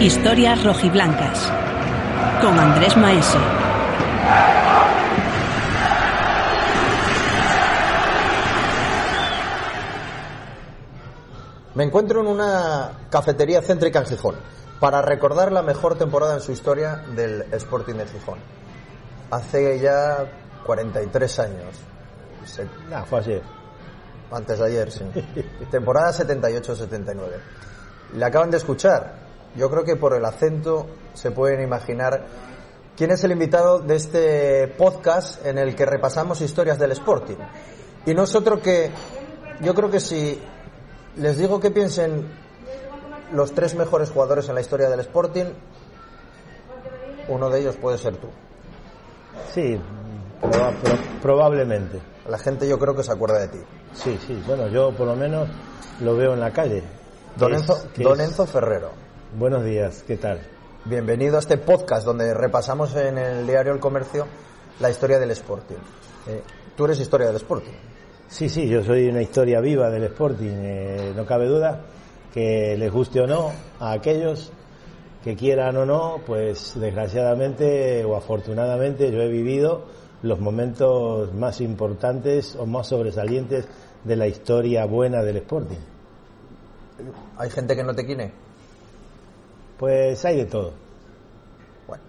Historias rojiblancas. Con Andrés Maese. Me encuentro en una cafetería céntrica en Gijón para recordar la mejor temporada en su historia del Sporting de Gijón. Hace ya 43 años. Se- No, fue ayer. Antes de ayer, sí. Temporada 78-79. Le acaban de escuchar. Yo creo que por el acento se pueden imaginar quién es el invitado de este podcast en el que repasamos historias del Sporting. Y no es otro que, yo creo que si les digo que piensen los tres mejores jugadores en la historia del Sporting, uno de ellos puede ser tú. Sí, proba- pro- probablemente. La gente yo creo que se acuerda de ti. Sí, sí. Bueno, yo por lo menos lo veo en la calle. Don es- Enzo, Don Enzo Ferrero. Buenos días, ¿qué tal? Bienvenido a este podcast donde repasamos en el diario El Comercio la historia del Sporting. Eh, tú eres historia del Sporting. Sí, sí, yo soy una historia viva del Sporting. eh, no cabe duda que les guste o no a aquellos que quieran o no, pues desgraciadamente o afortunadamente yo he vivido los momentos más importantes o más sobresalientes de la historia buena del Sporting. Hay gente que no te quiere. Pues hay de todo. Bueno,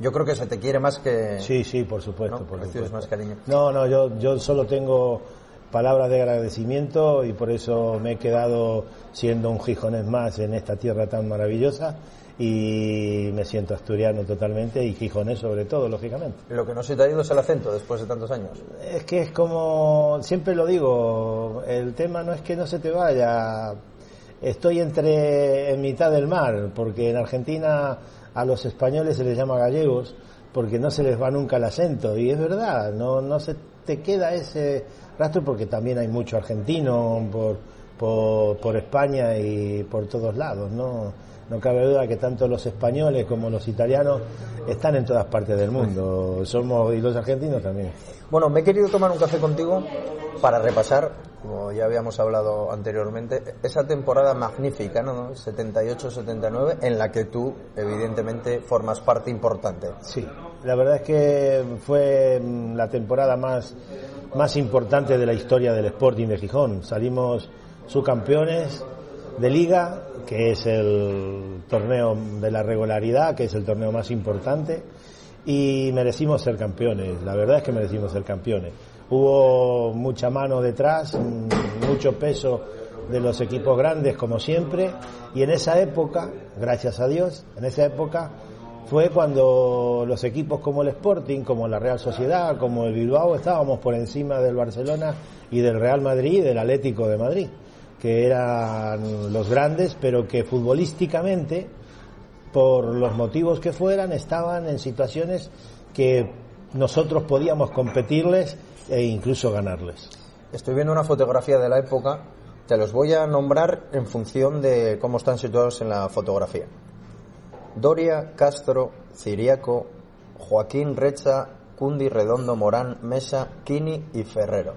yo creo que se te quiere más que. Sí, sí, por supuesto. ¿no? por supuesto. más cariño. No, no, yo, yo solo tengo palabras de agradecimiento y por eso me he quedado siendo un gijonés más en esta tierra tan maravillosa y me siento asturiano totalmente y gijonés sobre todo, lógicamente. Lo que no se te ha ido es el acento después de tantos años. Es que es como, siempre lo digo, el tema no es que no se te vaya, estoy entre en mitad del mar, porque en Argentina a los españoles se les llama gallegos, porque no se les va nunca el acento, y es verdad, no, no se te queda ese rastro, porque también hay mucho argentino por, por, por España y por todos lados, ¿no? No cabe duda que tanto los españoles como los italianos están en todas partes del mundo, somos, y los argentinos también. Bueno, me he querido tomar un café contigo para repasar, como ya habíamos hablado anteriormente, esa temporada magnífica, ¿no? 78-79, en la que tú, evidentemente, formas parte importante. Sí, la verdad es que fue mm, la temporada más, más importante de la historia del Sporting de Gijón. Salimos subcampeones de liga, que es el torneo de la regularidad, que es el torneo más importante, y merecimos ser campeones. La verdad es que merecimos ser campeones. Hubo mucha mano detrás, mucho peso de los equipos grandes como siempre, y en esa época, gracias a Dios, en esa época fue cuando los equipos como el Sporting, como la Real Sociedad, como el Bilbao, estábamos por encima del Barcelona y del Real Madrid y del Atlético de Madrid, que eran los grandes, pero que futbolísticamente, por los motivos que fueran, estaban en situaciones que nosotros podíamos competirles e incluso ganarles. Estoy viendo una fotografía de la época, te los voy a nombrar en función de cómo están situados en la fotografía. Doria, Castro, Ciriaco, Joaquín Recha, Cundi, Redondo, Morán, Mesa, Kini y Ferrero.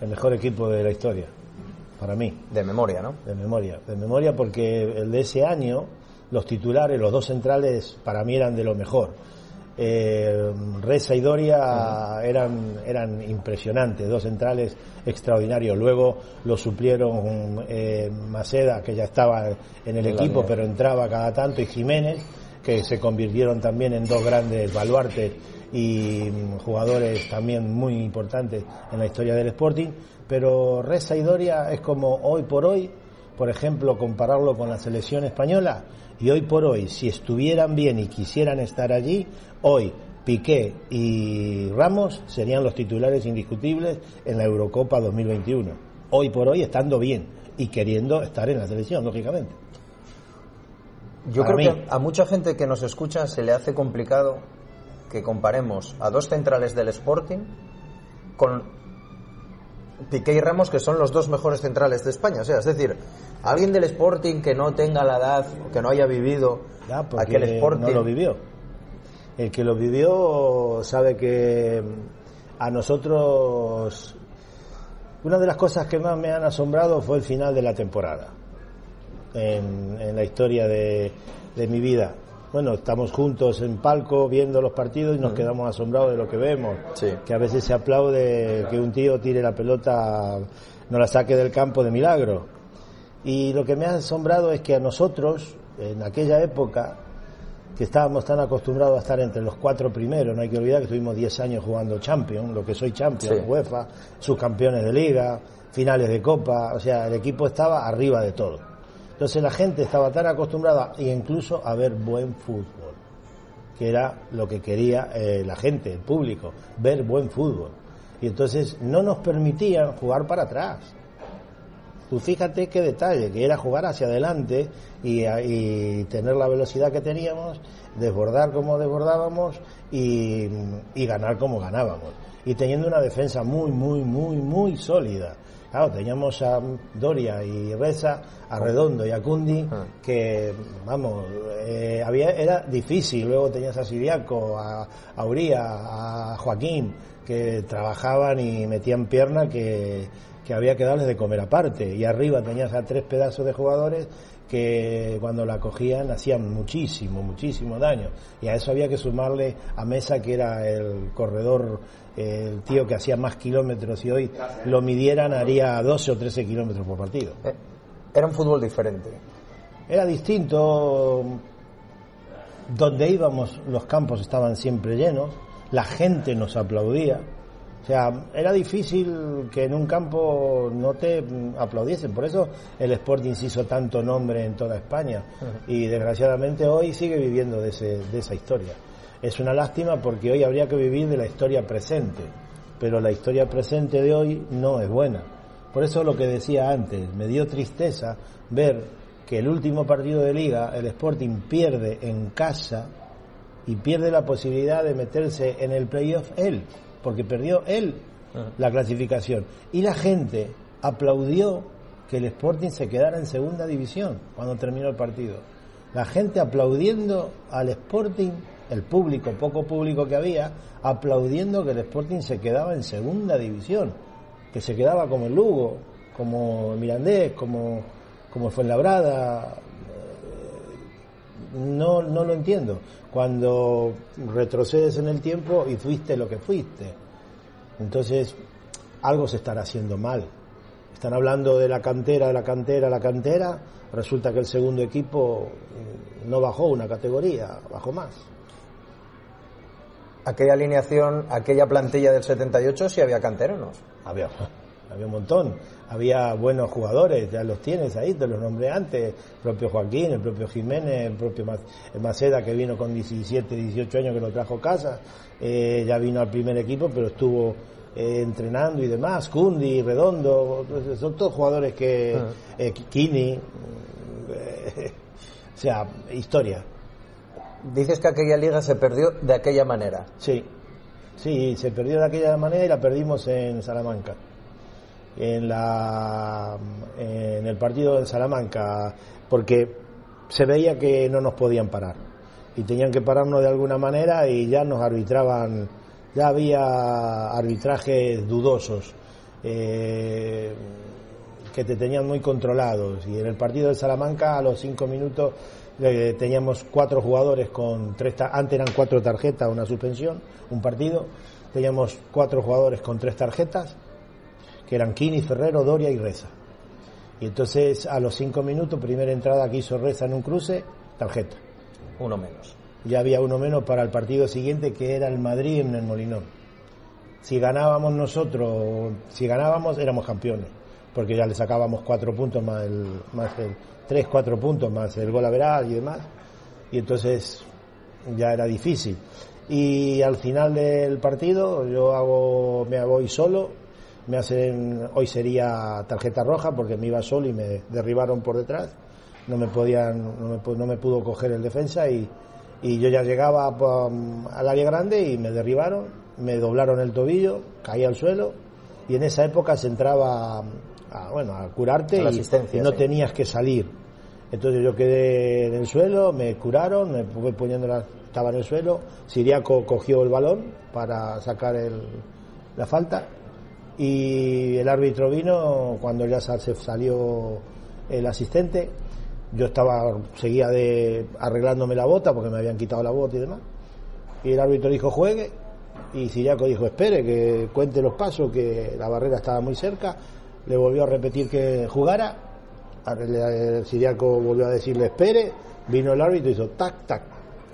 El mejor equipo de la historia, para mí. De memoria, ¿no? De memoria, de memoria porque el de ese año, los titulares, los dos centrales, para mí eran de lo mejor. Eh, Reza y Doria eran, eran impresionantes, dos centrales extraordinarios. Luego lo suplieron eh, Maceda, que ya estaba en el En equipo, pero entraba cada tanto, y Jiménez, que se convirtieron también en dos grandes baluartes y mm, jugadores también muy importantes en la historia del Sporting. Pero Reza y Doria es como hoy por hoy, por ejemplo, compararlo con la selección española, y hoy por hoy, si estuvieran bien y quisieran estar allí, hoy Piqué y Ramos serían los titulares indiscutibles en la Eurocopa 2021. Hoy por hoy estando bien y queriendo estar en la selección, lógicamente. Yo Para creo mí. que a mucha gente que nos escucha se le hace complicado que comparemos a dos centrales del Sporting con Piqué y Ramos, que son los dos mejores centrales de España. O sea, es decir, alguien del Sporting que no tenga la edad, que no haya vivido Ya, aquel Sporting. no lo vivió. El que lo vivió sabe que a nosotros una de las cosas que más me han asombrado fue el final de la temporada. En, la historia de, mi vida. Bueno, estamos juntos en palco viendo los partidos y nos quedamos asombrados de lo que vemos. Que a veces se aplaude que un tío tire la pelota, no la saque del campo de milagro. Y lo que me ha asombrado es que a nosotros, en aquella época, que estábamos tan acostumbrados a estar entre los cuatro primeros, no hay que olvidar que estuvimos 10 años jugando Champions, lo que soy Champions, UEFA, subcampeones de liga, finales de Copa, o sea, el equipo estaba arriba de todo. Entonces la gente estaba tan acostumbrada e incluso a ver buen fútbol, que era lo que quería eh, la gente, el público, ver buen fútbol. Y entonces no nos permitían jugar para atrás. Tú fíjate qué detalle, que era jugar hacia adelante y, tener la velocidad que teníamos, desbordar como desbordábamos y ganar como ganábamos. Y teniendo una defensa muy, muy, muy, muy sólida. Claro, teníamos a Doria y Reza, a Redondo y a Cundi, ah. que, vamos, eh, había, era difícil. Luego tenías a Siriaco, a, a Uría, a Joaquín, que trabajaban y metían pierna que, que había que darles de comer aparte. Y arriba tenías a tres pedazos de jugadores que cuando la cogían hacían muchísimo, muchísimo daño. Y a eso había que sumarle a Mesa, que era el corredor, el tío que hacía más kilómetros y hoy lo midieran haría 12 o 13 kilómetros por partido. Eh, era un fútbol diferente. Era distinto. Donde íbamos, los campos estaban siempre llenos, la gente nos aplaudía o sea, era difícil que en un campo no te aplaudiesen. Por eso el Sporting se hizo tanto nombre en toda España. Y desgraciadamente hoy sigue viviendo de, de esa historia. Es una lástima porque hoy habría que vivir de la historia presente. Pero la historia presente de hoy no es buena. Por eso lo que decía antes, me dio tristeza ver que el último partido de liga, el Sporting pierde en casa y pierde la posibilidad de meterse en el playoff él porque perdió él la clasificación. Y la gente aplaudió que el Sporting se quedara en segunda división cuando terminó el partido. La gente aplaudiendo al Sporting, el público, poco público que había, aplaudiendo que el Sporting se quedaba en segunda división, que se quedaba como el Lugo, como el Mirandés, como, como el Fuenlabrada. No, no lo entiendo cuando retrocedes en el tiempo y fuiste lo que fuiste. Entonces, algo se estará haciendo mal. Están hablando de la cantera, de la cantera, la cantera. Resulta que el segundo equipo mm, no bajó una categoría, bajó más. Aquella alineación, aquella plantilla del 78, sí había canteranos. Había, había un montón. Había buenos jugadores, ya los tienes ahí, te los nombré antes, el propio Joaquín, el propio Jiménez, el propio Maceda que vino con 17, 18 años que lo trajo casa, eh, ya vino al primer equipo, pero estuvo eh, entrenando y demás, Cundi, Redondo, son todos jugadores que, ah. eh, Kini, o sea, historia. Dices que aquella liga se perdió de aquella manera. Sí, sí, se perdió de aquella manera y la perdimos en Salamanca en, la, en el partido de Salamanca, porque se veía que no nos podían parar. Y tenían que pararnos de alguna manera y ya nos arbitraban, ya había arbitrajes dudosos eh, que te tenían muy controlados. Y en el partido de Salamanca a los cinco minutos eh, teníamos cuatro jugadores con tres, antes eran cuatro tarjetas, una suspensión, un partido, teníamos cuatro jugadores con tres tarjetas que eran Kini, Ferrero, Doria y Reza. Y entonces a los cinco minutos, primera entrada que hizo Reza en un cruce, tarjeta. Uno menos. Ya había uno menos para el partido siguiente que era el Madrid en el Molinón. Si ganábamos nosotros, si ganábamos éramos campeones, porque ya le sacábamos cuatro puntos más el, más el tres, cuatro puntos más el gol a veral y demás. Y entonces ya era difícil. Y al final del partido yo hago, me voy solo me hacen, hoy sería tarjeta roja porque me iba solo y me derribaron por detrás, no me podían, no me, pudo coger el defensa y, yo ya llegaba al área grande y me derribaron, me doblaron el tobillo, caí al suelo y en esa época se entraba a, bueno, a curarte y, no tenías que salir. Entonces yo quedé en el suelo, me curaron, me fui poniendo la, estaba en el suelo, Siriaco cogió el balón para sacar el, la falta y el árbitro vino cuando ya se salió el asistente Yo estaba, seguía de arreglándome la bota porque me habían quitado la bota y demás. Y el árbitro dijo juegue y Siriaco dijo espere, que cuente los pasos, que la barrera estaba muy cerca. Le volvió a repetir que jugara. El Siriaco volvió a decirle espere. Vino el árbitro y hizo tac, tac.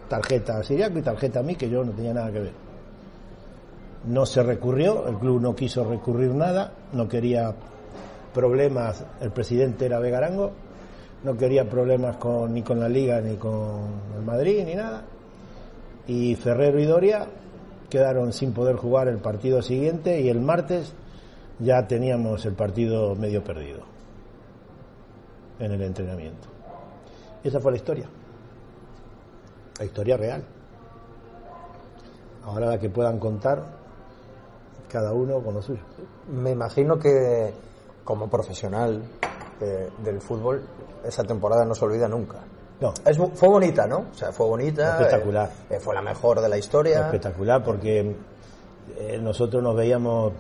Tarjeta a Siriaco y tarjeta a mí, que yo no tenía nada que ver. No se recurrió, el club no quiso recurrir nada, no quería problemas, el presidente era Vegarango, no quería problemas con, ni con la Liga, ni con el Madrid, ni nada. Y Ferrero y Doria quedaron sin poder jugar el partido siguiente y el martes ya teníamos el partido medio perdido en el entrenamiento. Esa fue la historia, la historia real. Ahora la que puedan contar cada uno con lo suyo. Me imagino que como profesional de- del fútbol esa temporada no se olvida nunca. No, Es, fue bonita, ¿no? O sea, fue bonita. Espectacular. eh, eh, fue la mejor de la historia. espectacular porque eh, nosotros nos veíamos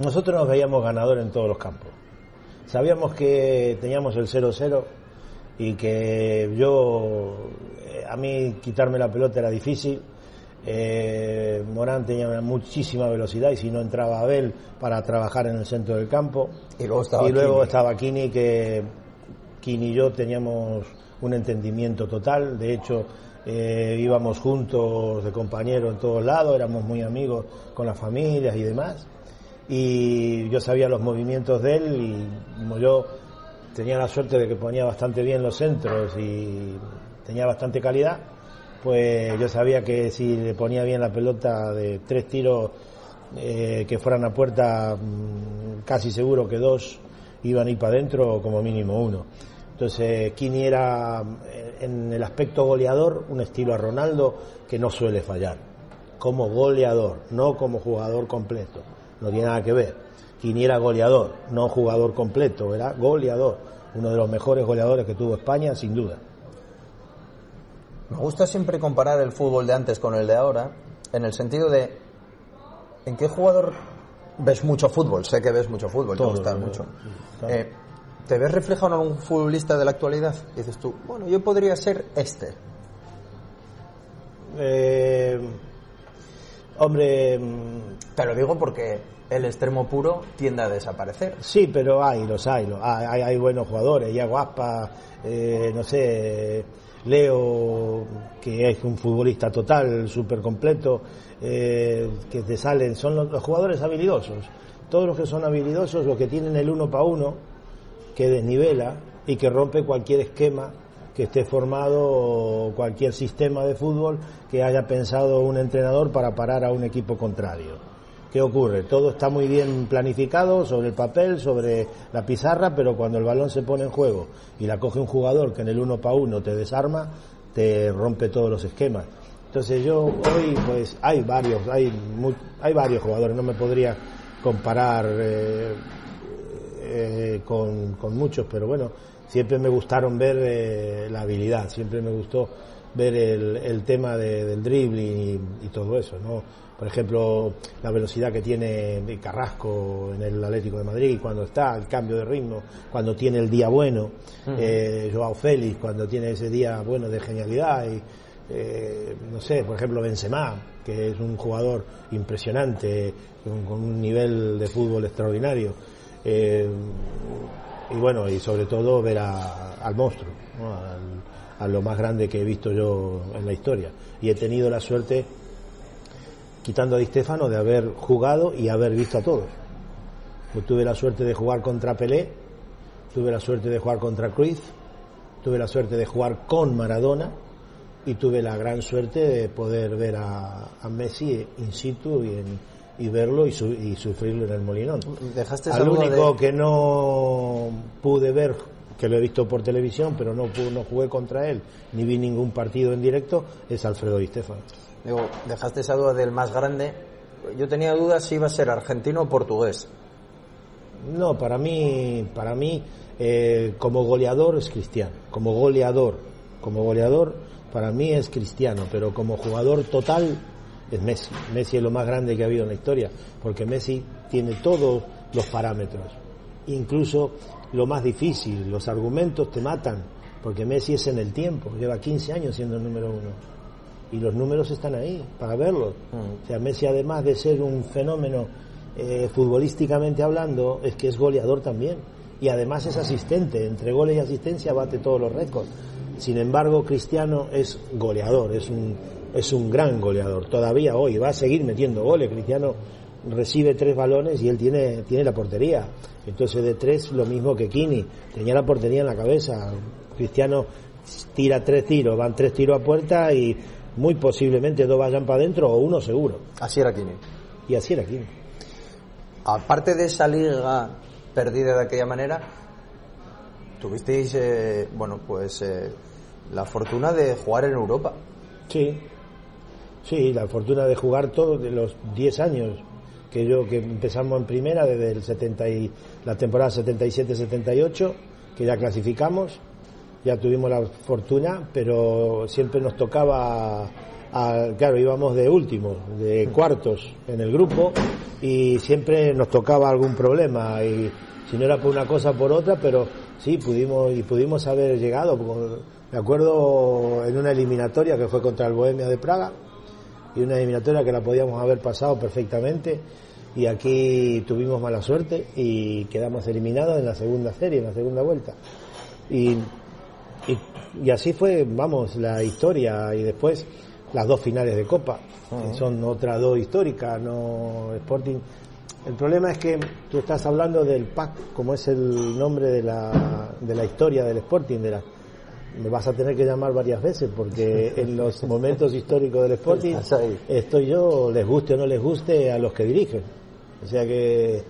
nosotros nos veíamos ganadores en todos los campos. Sabíamos que teníamos el 0-0 y que yo eh, a mí quitarme la pelota era difícil. Eh, Morán tenía una muchísima velocidad y si no entraba Abel para trabajar en el centro del campo. Y luego estaba y luego Kini. estaba Kini que Kini y yo teníamos un entendimiento total. De hecho, eh, íbamos juntos de compañeros en todos lados, éramos muy amigos con las familias y demás. Y yo sabía los movimientos de él y como yo tenía la suerte de que ponía bastante bien los centros y tenía bastante calidad, pues yo sabía que si le ponía bien la pelota de tres tiros eh, que fueran a puerta, mm, casi seguro que dos iban a ir para adentro como mínimo uno. Entonces, Kini era eh, en el aspecto goleador un estilo a Ronaldo que no suele fallar. Como goleador, no como jugador completo. No tiene nada que ver. Kini era goleador, no jugador completo, era goleador. Uno de los mejores goleadores que tuvo España, sin duda. Me gusta siempre comparar el fútbol de antes con el de ahora, en el sentido de ¿en qué jugador ves mucho fútbol? Sé que ves mucho fútbol, te gusta mucho. claro. Eh, ¿Te ves reflejado en algún futbolista de la actualidad? Y dices tú, bueno, yo podría ser este. Eh, hombre, mm, Te lo digo porque el extremo puro tiende a desaparecer. Sí, pero hay, los hay, los hay, hay, hay buenos jugadores, Iago Aspa, eh, no sé, Leo, que es un futbolista total, súper completo, eh, que te salen, son los, los jugadores habilidosos. Todos los que son habilidosos, los que tienen el uno para uno, que desnivela y que rompe cualquier esquema que esté formado cualquier sistema de fútbol que haya pensado un entrenador para parar a un equipo contrario. ¿Qué ocurre? Todo está muy bien planificado sobre el papel, sobre la pizarra, pero cuando el balón se pone en juego y la coge un jugador que en el uno para uno te desarma, te rompe todos los esquemas. Entonces yo hoy pues hay varios, hay mu- hay varios jugadores, no me podría comparar eh, eh, con, con muchos, pero bueno, siempre me gustaron ver eh, la habilidad, siempre me gustó ver el, tema de- del dribbling y, y todo eso, ¿no? Por ejemplo, la velocidad que tiene Carrasco en el Atlético de Madrid cuando está, el cambio de ritmo, cuando tiene el día bueno, eh, Joao Félix cuando tiene ese día bueno de genialidad y eh, no sé, por ejemplo Benzema, que es un jugador impresionante con, con un nivel de fútbol extraordinario. Eh, y bueno, y sobre todo ver a- al monstruo, ¿no? Al- a lo más grande que he visto yo en la historia. Y he tenido la suerte, quitando a Di Stefano, de haber jugado y haber visto a todos. Yo tuve la suerte de jugar contra Pelé, tuve la suerte de jugar contra Cruyff, tuve la suerte de jugar con Maradona y tuve la gran suerte de poder ver a, a Messi in situ y, en- y verlo y, su- y sufrirlo en el Molinón. Dejaste Al único de- que no pude ver, que lo he visto por televisión, pero no, no jugué contra él, ni vi ningún partido en directo, es Alfredo Di Stefano. Digo, dejaste esa duda del más grande. Yo tenía dudas si iba a ser argentino o portugués. No, para mí, para mí, eh, como goleador es Cristiano. Como goleador, como goleador, para mí es Cristiano, pero como jugador total es Messi. Messi es lo más grande que ha habido en la historia, porque Messi tiene todos los parámetros, incluso lo más difícil, los argumentos te matan, porque Messi es en el tiempo, lleva 15 años siendo el número uno. Y los números están ahí para verlos. Mm. O sea, Messi además de ser un fenómeno eh, futbolísticamente hablando, es que es goleador también. Y además es asistente, entre goles y asistencia bate todos los récords. Sin embargo, Cristiano es goleador, es un, es un gran goleador. Todavía hoy va a seguir metiendo goles. Cristiano recibe tres balones y él tiene, tiene la portería. Entonces de tres lo mismo que Kini. Tenía la portería en la cabeza. Cristiano tira tres tiros, van tres tiros a puerta y muy posiblemente dos vayan para adentro o uno seguro. Así era Kini. Y así era Kini. Aparte de esa liga perdida de aquella manera, tuvisteis, eh, bueno, pues eh, la fortuna de jugar en Europa. Sí, sí, la fortuna de jugar todos de los 10 años que yo que empezamos en primera desde el 70 y, la temporada 77-78 que ya clasificamos ya tuvimos la fortuna pero siempre nos tocaba a- claro íbamos de últimos de cuartos en el grupo y siempre nos tocaba algún problema y si no era por una cosa por otra pero sí pudimos y pudimos haber llegado me acuerdo en una eliminatoria que fue contra el Bohemia de Praga y una eliminatoria que la podíamos haber pasado perfectamente y aquí tuvimos mala suerte y quedamos eliminados en la segunda serie, en la segunda vuelta. Y, y, y así fue, vamos, la historia y después las dos finales de Copa, que son otras dos históricas, no Sporting. El problema es que tú estás hablando del PAC, como es el nombre de la, de la historia del Sporting, de la, me vas a tener que llamar varias veces porque en los momentos históricos del Sporting estoy yo, les guste o no les guste, a los que dirigen. O sea que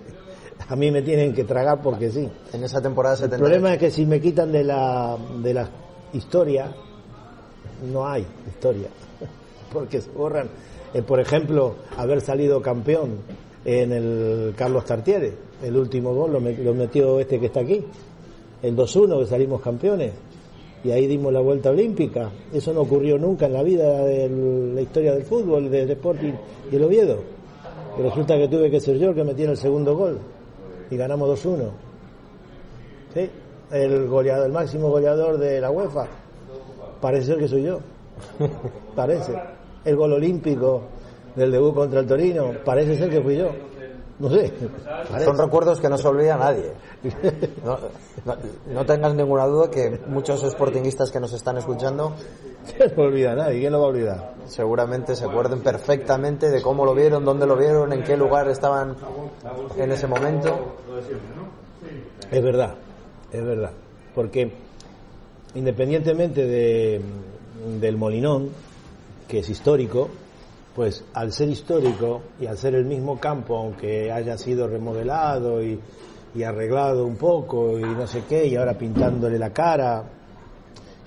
a mí me tienen que tragar porque sí. En esa temporada El 78. problema es que si me quitan de la, de la historia, no hay historia. Porque se borran. Eh, por ejemplo, haber salido campeón en el Carlos Tartiere. El último gol lo metió este que está aquí. El 2-1 que salimos campeones. Y ahí dimos la vuelta olímpica. Eso no ocurrió nunca en la vida de la historia del fútbol, del Sporting y el Oviedo. Y resulta que tuve que ser yo el que metí en el segundo gol. Y ganamos 2-1. Sí, el goleador, el máximo goleador de la UEFA. Parece ser que soy yo. Parece. El gol olímpico del debut contra el Torino, parece ser que fui yo. No sé. Son recuerdos que no se olvida nadie. No, no- no tengas ninguna duda que muchos sportinguistas que nos están escuchando no olvida nadie, ¿quién lo va a olvidar? seguramente se acuerden perfectamente de cómo lo vieron, dónde lo vieron, en qué lugar estaban en ese momento. Es verdad, es verdad. Porque independientemente de, del Molinón, que es histórico, pues al ser histórico y al ser el mismo campo, aunque haya sido remodelado y, y arreglado un poco y no sé qué, y ahora pintándole la cara,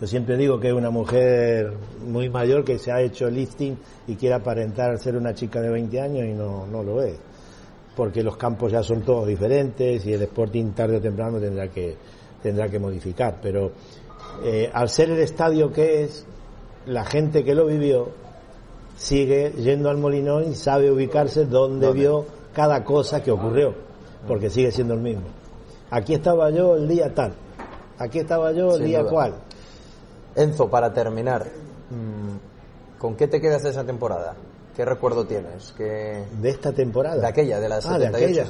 yo siempre digo que es una mujer muy mayor que se ha hecho lifting y quiere aparentar ser una chica de 20 años y no, no lo es. Porque los campos ya son todos diferentes y el Sporting tarde o temprano tendrá que tendrá que modificar. Pero eh, al ser el estadio que es la gente que lo vivió sigue yendo al Molinón y sabe ubicarse donde ¿Dónde? vio cada cosa que ocurrió porque sigue siendo el mismo aquí estaba yo el día tal aquí estaba yo el Sin día duda. cual Enzo, para terminar, mm, ¿con qué te quedas de esa temporada? ¿Qué recuerdo tienes? ¿Qué... de esta temporada De aquella, de la Ah, de 78-79. aquella.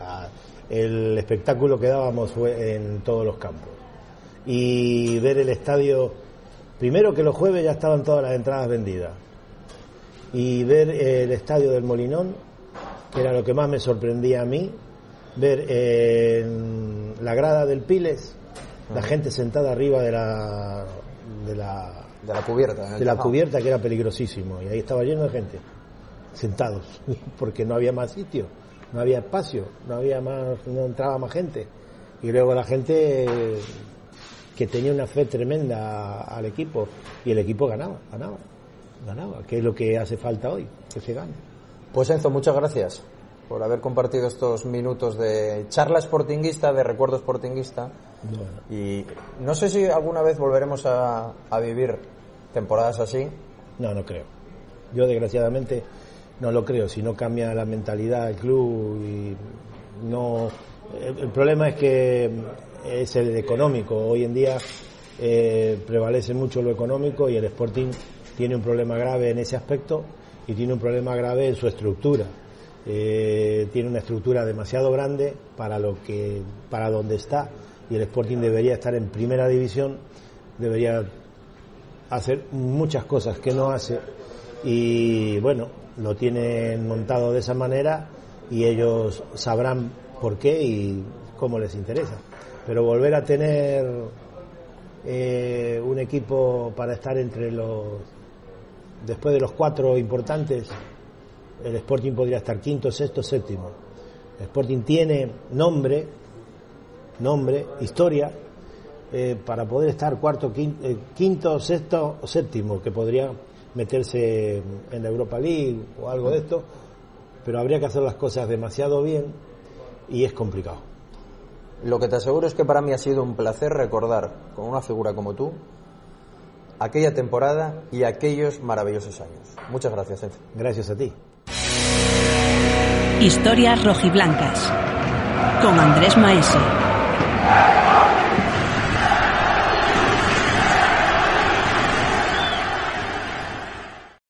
Ah, el espectáculo que dábamos fue en todos los campos. Y ver el estadio, primero que los jueves ya estaban todas las entradas vendidas. Y ver el estadio del Molinón, que era lo que más me sorprendía a mí, ver en la grada del Piles, la gente sentada arriba de la, de la, De la cubierta. de la cubierta que era peligrosísimo y ahí estaba lleno de gente sentados porque no había más sitio no había espacio no había más no entraba más gente y luego la gente eh, que tenía una fe tremenda al equipo y el equipo ganaba ganaba ganaba que es lo que hace falta hoy que se gane Pues Enzo, muchas gracias por haber compartido estos minutos de charla sportinguista, de recuerdo sportinguista. Bueno, Y no sé si alguna vez volveremos a, a vivir temporadas así. no no creo. Yo desgraciadamente no lo creo. Si no cambia la mentalidad del club y no el, el problema es que es el económico. Hoy en día eh, prevalece mucho lo económico y el Sporting tiene un problema grave en ese aspecto y tiene un problema grave en su estructura. Eh, tiene una estructura demasiado grande para lo que para donde está y el Sporting debería estar en primera división, debería hacer muchas cosas que no hace y bueno, lo tienen montado de esa manera y ellos sabrán por qué y cómo les interesa. Pero volver a tener eh, un equipo para estar entre los después de los cuatro importantes el Sporting podría estar quinto, sexto, séptimo. El Sporting tiene nombre, nombre, historia, eh, para poder estar cuarto, eh, quinto, sexto o séptimo, que podría meterse en la Europa League o algo de esto, pero habría que hacer las cosas demasiado bien y es complicado. Lo que te aseguro es que para mí ha sido un placer recordar con una figura como tú aquella temporada y aquellos maravillosos años. Muchas gracias, Enzo. Gracias a ti. Historias rojiblancas con Andrés Maese.